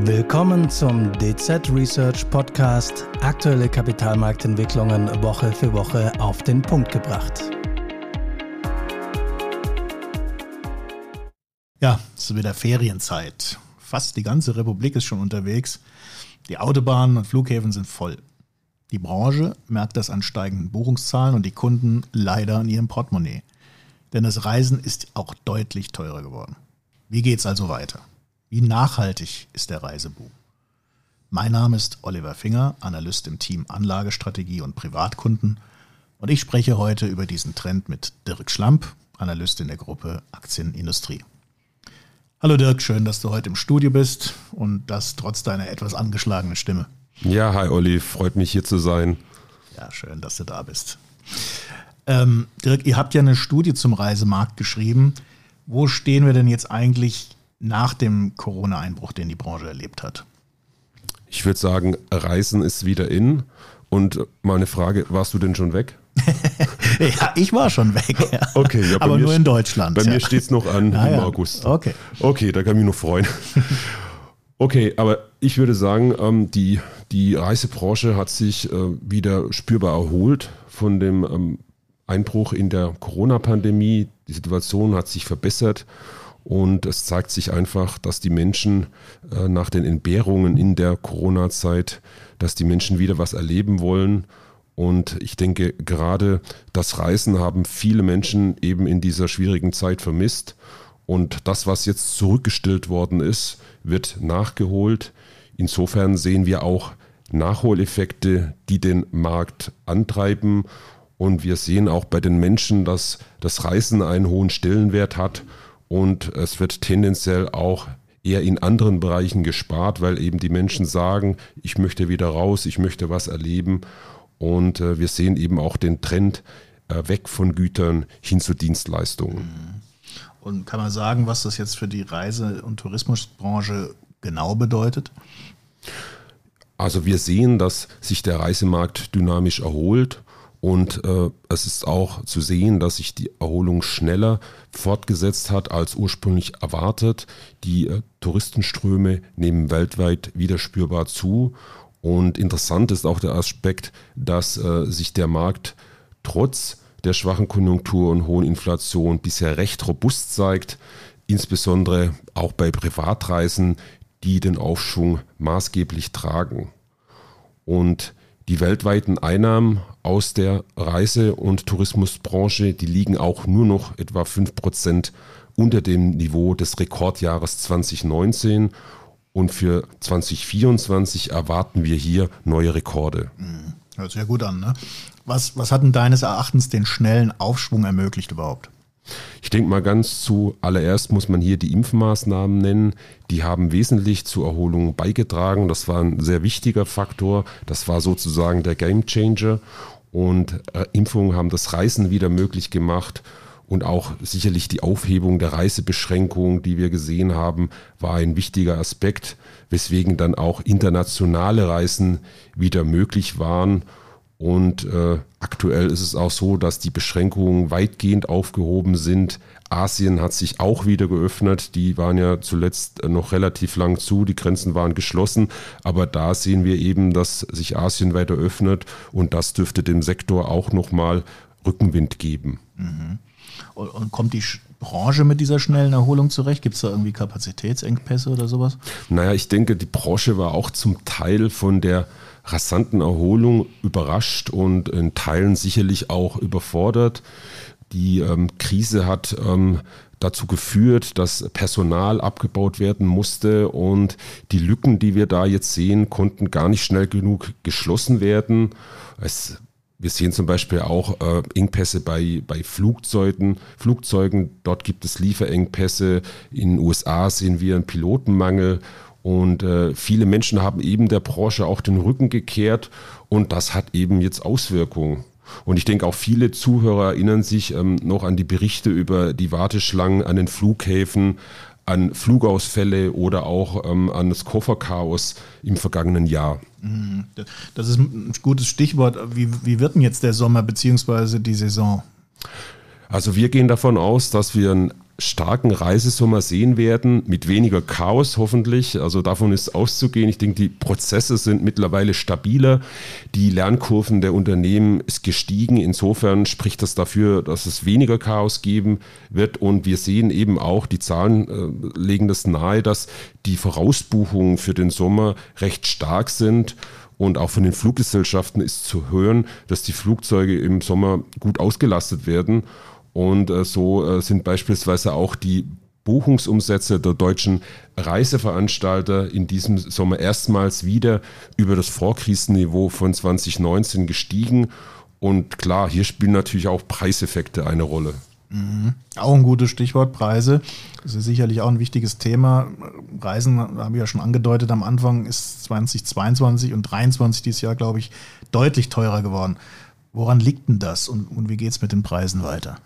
Willkommen zum DZ Research Podcast. Aktuelle Kapitalmarktentwicklungen Woche für Woche auf den Punkt gebracht. Ja, es ist wieder Ferienzeit. Fast die ganze Republik ist schon unterwegs. Die Autobahnen und Flughäfen sind voll. Die Branche merkt das an steigenden Buchungszahlen und die Kunden leider an ihrem Portemonnaie. Denn das Reisen ist auch deutlich teurer geworden. Wie geht's also weiter? Wie nachhaltig ist der Reiseboom? Mein Name ist Oliver Finger, Analyst im Team Anlagestrategie und Privatkunden und ich spreche heute über diesen Trend mit Dirk Schlamp, Analyst in der Gruppe Aktienindustrie. Hallo Dirk, schön, dass du heute im Studio bist und das trotz deiner etwas angeschlagenen Stimme. Ja, hi Olli, freut mich hier zu sein. Ja, schön, dass du da bist. Ähm, Dirk, ihr habt ja eine Studie zum Reisemarkt geschrieben. Wo stehen wir denn jetzt eigentlich nach dem Corona-Einbruch, den die Branche erlebt hat? Ich würde sagen, Reisen ist wieder in. Und meine Frage, warst du denn schon weg? ja, ich war schon weg. Ja. Okay, ja, aber nur in Deutschland. Bei ja. mir steht es noch an ja, im August. Okay. Okay, da kann ich mich noch freuen. Okay, aber ich würde sagen, ähm, die, die Reisebranche hat sich äh, wieder spürbar erholt von dem ähm, Einbruch in der Corona-Pandemie. Die Situation hat sich verbessert und es zeigt sich einfach, dass die Menschen äh, nach den Entbehrungen in der Corona-Zeit, dass die Menschen wieder was erleben wollen. Und ich denke, gerade das Reisen haben viele Menschen eben in dieser schwierigen Zeit vermisst. Und das, was jetzt zurückgestellt worden ist, wird nachgeholt. Insofern sehen wir auch Nachholeffekte, die den Markt antreiben. Und wir sehen auch bei den Menschen, dass das Reisen einen hohen Stellenwert hat und es wird tendenziell auch eher in anderen Bereichen gespart, weil eben die Menschen sagen, ich möchte wieder raus, ich möchte was erleben. Und äh, wir sehen eben auch den Trend äh, weg von Gütern hin zu Dienstleistungen. Mhm. Und kann man sagen, was das jetzt für die Reise- und Tourismusbranche genau bedeutet? Also wir sehen, dass sich der Reisemarkt dynamisch erholt und äh, es ist auch zu sehen, dass sich die Erholung schneller fortgesetzt hat als ursprünglich erwartet. Die äh, Touristenströme nehmen weltweit wieder spürbar zu. Und interessant ist auch der Aspekt, dass äh, sich der Markt trotz der schwachen Konjunktur und hohen Inflation bisher recht robust zeigt, insbesondere auch bei Privatreisen, die den Aufschwung maßgeblich tragen. Und die weltweiten Einnahmen aus der Reise- und Tourismusbranche, die liegen auch nur noch etwa 5% unter dem Niveau des Rekordjahres 2019. Und für 2024 erwarten wir hier neue Rekorde. Hm, hört sich ja gut an. Ne? Was, was hat denn deines Erachtens den schnellen Aufschwung ermöglicht überhaupt? Ich denke mal ganz zuallererst muss man hier die Impfmaßnahmen nennen. Die haben wesentlich zur Erholung beigetragen. Das war ein sehr wichtiger Faktor. Das war sozusagen der Gamechanger. Und äh, Impfungen haben das Reisen wieder möglich gemacht. Und auch sicherlich die Aufhebung der Reisebeschränkungen, die wir gesehen haben, war ein wichtiger Aspekt, weswegen dann auch internationale Reisen wieder möglich waren. Und äh, aktuell ist es auch so, dass die Beschränkungen weitgehend aufgehoben sind. Asien hat sich auch wieder geöffnet. Die waren ja zuletzt noch relativ lang zu, die Grenzen waren geschlossen. Aber da sehen wir eben, dass sich Asien weiter öffnet und das dürfte dem Sektor auch nochmal Rückenwind geben. Mhm. Und, und kommt die Branche mit dieser schnellen Erholung zurecht? Gibt es da irgendwie Kapazitätsengpässe oder sowas? Naja, ich denke, die Branche war auch zum Teil von der rasanten Erholung überrascht und in Teilen sicherlich auch überfordert. Die ähm, Krise hat ähm, dazu geführt, dass Personal abgebaut werden musste und die Lücken, die wir da jetzt sehen, konnten gar nicht schnell genug geschlossen werden. Es wir sehen zum Beispiel auch äh, Engpässe bei, bei Flugzeugen, Flugzeugen. Dort gibt es Lieferengpässe. In den USA sehen wir einen Pilotenmangel und äh, viele Menschen haben eben der Branche auch den Rücken gekehrt und das hat eben jetzt Auswirkungen. Und ich denke auch viele Zuhörer erinnern sich ähm, noch an die Berichte über die Warteschlangen an den Flughäfen, an Flugausfälle oder auch ähm, an das Kofferchaos im vergangenen Jahr. Mhm. Das ist ein gutes Stichwort. Wie, wie wird denn jetzt der Sommer bzw. die Saison? Also wir gehen davon aus, dass wir einen starken Reisesommer sehen werden, mit weniger Chaos hoffentlich. Also davon ist auszugehen. Ich denke, die Prozesse sind mittlerweile stabiler. Die Lernkurven der Unternehmen ist gestiegen. Insofern spricht das dafür, dass es weniger Chaos geben wird. Und wir sehen eben auch, die Zahlen äh, legen das nahe, dass die Vorausbuchungen für den Sommer recht stark sind. Und auch von den Fluggesellschaften ist zu hören, dass die Flugzeuge im Sommer gut ausgelastet werden. Und äh, so äh, sind beispielsweise auch die Buchungsumsätze der deutschen Reiseveranstalter in diesem Sommer erstmals wieder über das Vorkrisenniveau von 2019 gestiegen. Und klar, hier spielen natürlich auch Preiseffekte eine Rolle. Mhm. Auch ein gutes Stichwort, Preise. Das ist sicherlich auch ein wichtiges Thema. Reisen, habe ich ja schon angedeutet, am Anfang ist 2022 und 2023 dieses Jahr, glaube ich, deutlich teurer geworden. Woran liegt denn das und, und wie geht es mit den Preisen weiter?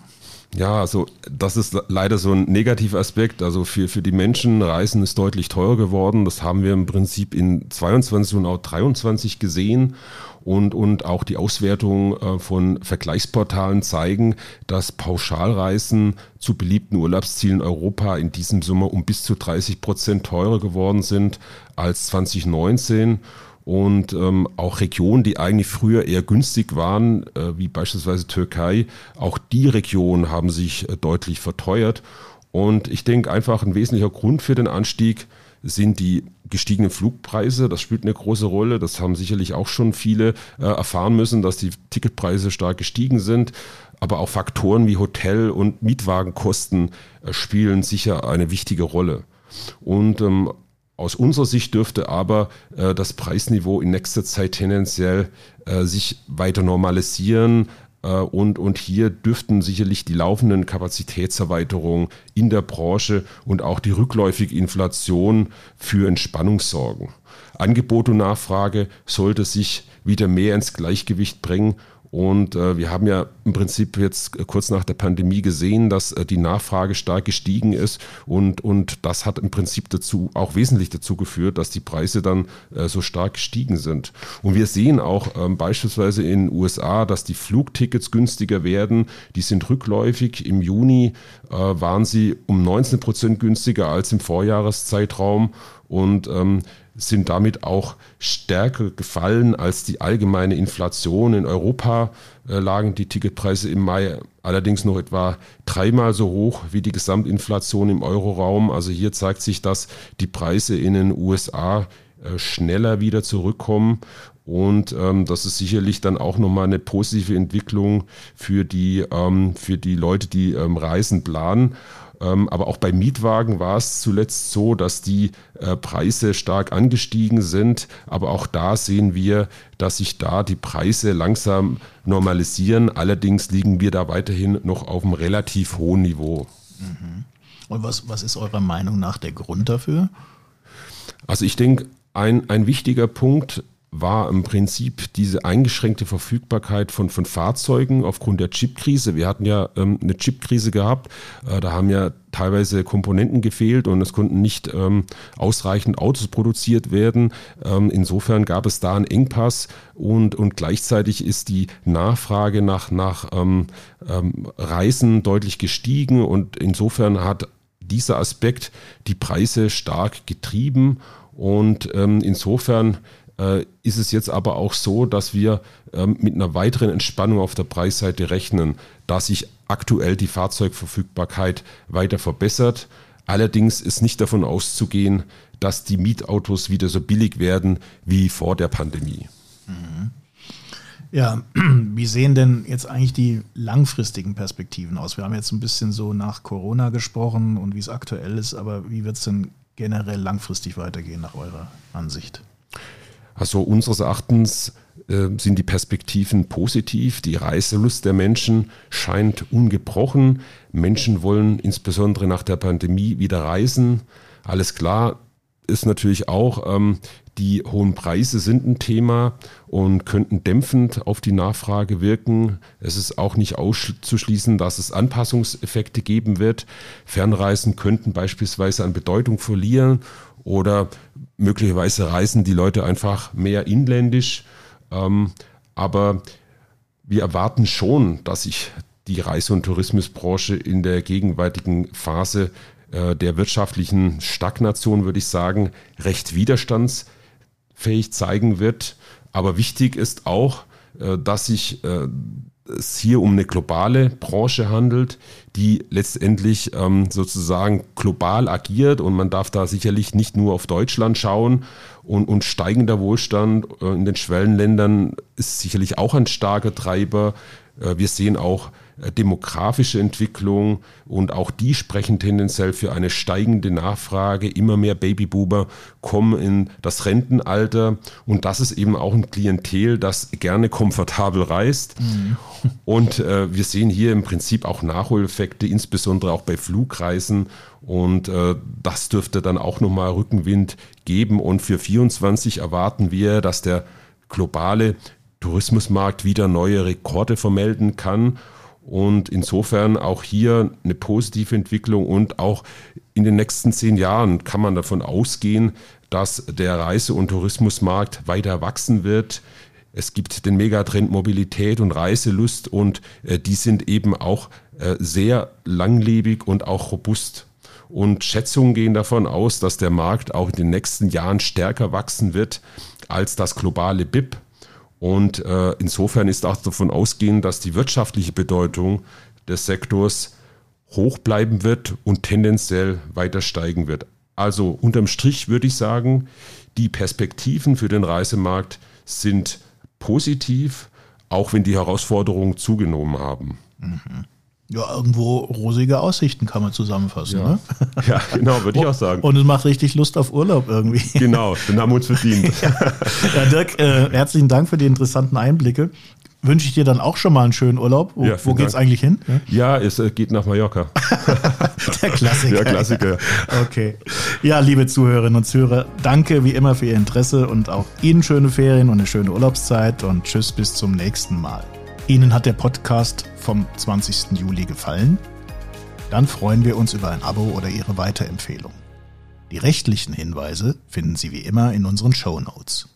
Ja, also das ist leider so ein negativer Aspekt. Also für, für die Menschen, Reisen ist deutlich teurer geworden. Das haben wir im Prinzip in 22 und auch 23 gesehen. Und, und auch die Auswertungen äh, von Vergleichsportalen zeigen, dass Pauschalreisen zu beliebten Urlaubszielen Europa in diesem Sommer um bis zu 30 Prozent teurer geworden sind als 2019 und ähm, auch Regionen, die eigentlich früher eher günstig waren, äh, wie beispielsweise Türkei, auch die Regionen haben sich äh, deutlich verteuert. Und ich denke einfach ein wesentlicher Grund für den Anstieg sind die gestiegenen Flugpreise. Das spielt eine große Rolle. Das haben sicherlich auch schon viele äh, erfahren müssen, dass die Ticketpreise stark gestiegen sind. Aber auch Faktoren wie Hotel- und Mietwagenkosten äh, spielen sicher eine wichtige Rolle. Und ähm, aus unserer Sicht dürfte aber äh, das Preisniveau in nächster Zeit tendenziell äh, sich weiter normalisieren. Äh, und, und hier dürften sicherlich die laufenden Kapazitätserweiterungen in der Branche und auch die rückläufige Inflation für Entspannung sorgen. Angebot und Nachfrage sollte sich wieder mehr ins Gleichgewicht bringen und äh, wir haben ja im Prinzip jetzt kurz nach der Pandemie gesehen, dass äh, die Nachfrage stark gestiegen ist und, und das hat im Prinzip dazu auch wesentlich dazu geführt, dass die Preise dann äh, so stark gestiegen sind. Und wir sehen auch ähm, beispielsweise in den USA, dass die Flugtickets günstiger werden. Die sind rückläufig. Im Juni äh, waren sie um 19 Prozent günstiger als im Vorjahreszeitraum und ähm, sind damit auch stärker gefallen als die allgemeine Inflation. In Europa äh, lagen die Ticketpreise im Mai allerdings noch etwa dreimal so hoch wie die Gesamtinflation im Euroraum. Also hier zeigt sich, dass die Preise in den USA äh, schneller wieder zurückkommen. Und ähm, das ist sicherlich dann auch nochmal eine positive Entwicklung für die, ähm, für die Leute, die ähm, Reisen planen. Ähm, aber auch bei Mietwagen war es zuletzt so, dass die äh, Preise stark angestiegen sind. Aber auch da sehen wir, dass sich da die Preise langsam normalisieren. Allerdings liegen wir da weiterhin noch auf einem relativ hohen Niveau. Mhm. Und was, was ist eurer Meinung nach der Grund dafür? Also ich denke, ein, ein wichtiger Punkt war im Prinzip diese eingeschränkte Verfügbarkeit von, von Fahrzeugen aufgrund der Chipkrise. Wir hatten ja ähm, eine Chipkrise gehabt. Äh, da haben ja teilweise Komponenten gefehlt und es konnten nicht ähm, ausreichend Autos produziert werden. Ähm, insofern gab es da einen Engpass und, und gleichzeitig ist die Nachfrage nach, nach ähm, ähm Reisen deutlich gestiegen und insofern hat dieser Aspekt die Preise stark getrieben und ähm, insofern ist es jetzt aber auch so, dass wir ähm, mit einer weiteren Entspannung auf der Preisseite rechnen, da sich aktuell die Fahrzeugverfügbarkeit weiter verbessert. Allerdings ist nicht davon auszugehen, dass die Mietautos wieder so billig werden wie vor der Pandemie. Mhm. Ja, wie sehen denn jetzt eigentlich die langfristigen Perspektiven aus? Wir haben jetzt ein bisschen so nach Corona gesprochen und wie es aktuell ist, aber wie wird es denn generell langfristig weitergehen nach eurer Ansicht? Also unseres Erachtens äh, sind die Perspektiven positiv. Die Reiselust der Menschen scheint ungebrochen. Menschen wollen insbesondere nach der Pandemie wieder reisen. Alles klar ist natürlich auch, ähm, die hohen Preise sind ein Thema und könnten dämpfend auf die Nachfrage wirken. Es ist auch nicht auszuschließen, dass es Anpassungseffekte geben wird. Fernreisen könnten beispielsweise an Bedeutung verlieren oder möglicherweise reisen die Leute einfach mehr inländisch. Ähm, aber wir erwarten schon, dass sich die Reise- und Tourismusbranche in der gegenwärtigen Phase äh, der wirtschaftlichen Stagnation, würde ich sagen, recht widerstandsfähig zeigen wird. Aber wichtig ist auch, äh, dass sich äh, es hier um eine globale Branche handelt, die letztendlich ähm, sozusagen global agiert und man darf da sicherlich nicht nur auf Deutschland schauen und, und steigender Wohlstand äh, in den Schwellenländern ist sicherlich auch ein starker Treiber. Äh, wir sehen auch demografische Entwicklung und auch die sprechen tendenziell für eine steigende Nachfrage. Immer mehr Babyboomer kommen in das Rentenalter und das ist eben auch ein Klientel, das gerne komfortabel reist. Mhm. Und äh, wir sehen hier im Prinzip auch Nachholeffekte, insbesondere auch bei Flugreisen und äh, das dürfte dann auch nochmal Rückenwind geben und für 24 erwarten wir, dass der globale Tourismusmarkt wieder neue Rekorde vermelden kann und insofern auch hier eine positive Entwicklung und auch in den nächsten zehn Jahren kann man davon ausgehen, dass der Reise- und Tourismusmarkt weiter wachsen wird. Es gibt den Megatrend Mobilität und Reiselust und äh, die sind eben auch äh, sehr langlebig und auch robust. Und Schätzungen gehen davon aus, dass der Markt auch in den nächsten Jahren stärker wachsen wird als das globale BIP. Und äh, insofern ist auch davon ausgehend, dass die wirtschaftliche Bedeutung des Sektors hoch bleiben wird und tendenziell weiter steigen wird. Also unterm Strich würde ich sagen, die Perspektiven für den Reisemarkt sind positiv, auch wenn die Herausforderungen zugenommen haben. Mhm. Ja, irgendwo rosige Aussichten kann man zusammenfassen. Ja, ne? ja genau, würde ich auch sagen. Und es macht richtig Lust auf Urlaub irgendwie. Genau, den haben wir uns verdient. ja, Dirk, äh, herzlichen Dank für die interessanten Einblicke. Wünsche ich dir dann auch schon mal einen schönen Urlaub. Wo, ja, wo geht's Dank. eigentlich hin? Ja, es äh, geht nach Mallorca. Der Klassiker. Der Klassiker. Okay. Ja, liebe Zuhörerinnen und Zuhörer, danke wie immer für Ihr Interesse und auch Ihnen schöne Ferien und eine schöne Urlaubszeit und tschüss bis zum nächsten Mal. Ihnen hat der Podcast vom 20. Juli gefallen? Dann freuen wir uns über ein Abo oder Ihre Weiterempfehlung. Die rechtlichen Hinweise finden Sie wie immer in unseren Show Notes.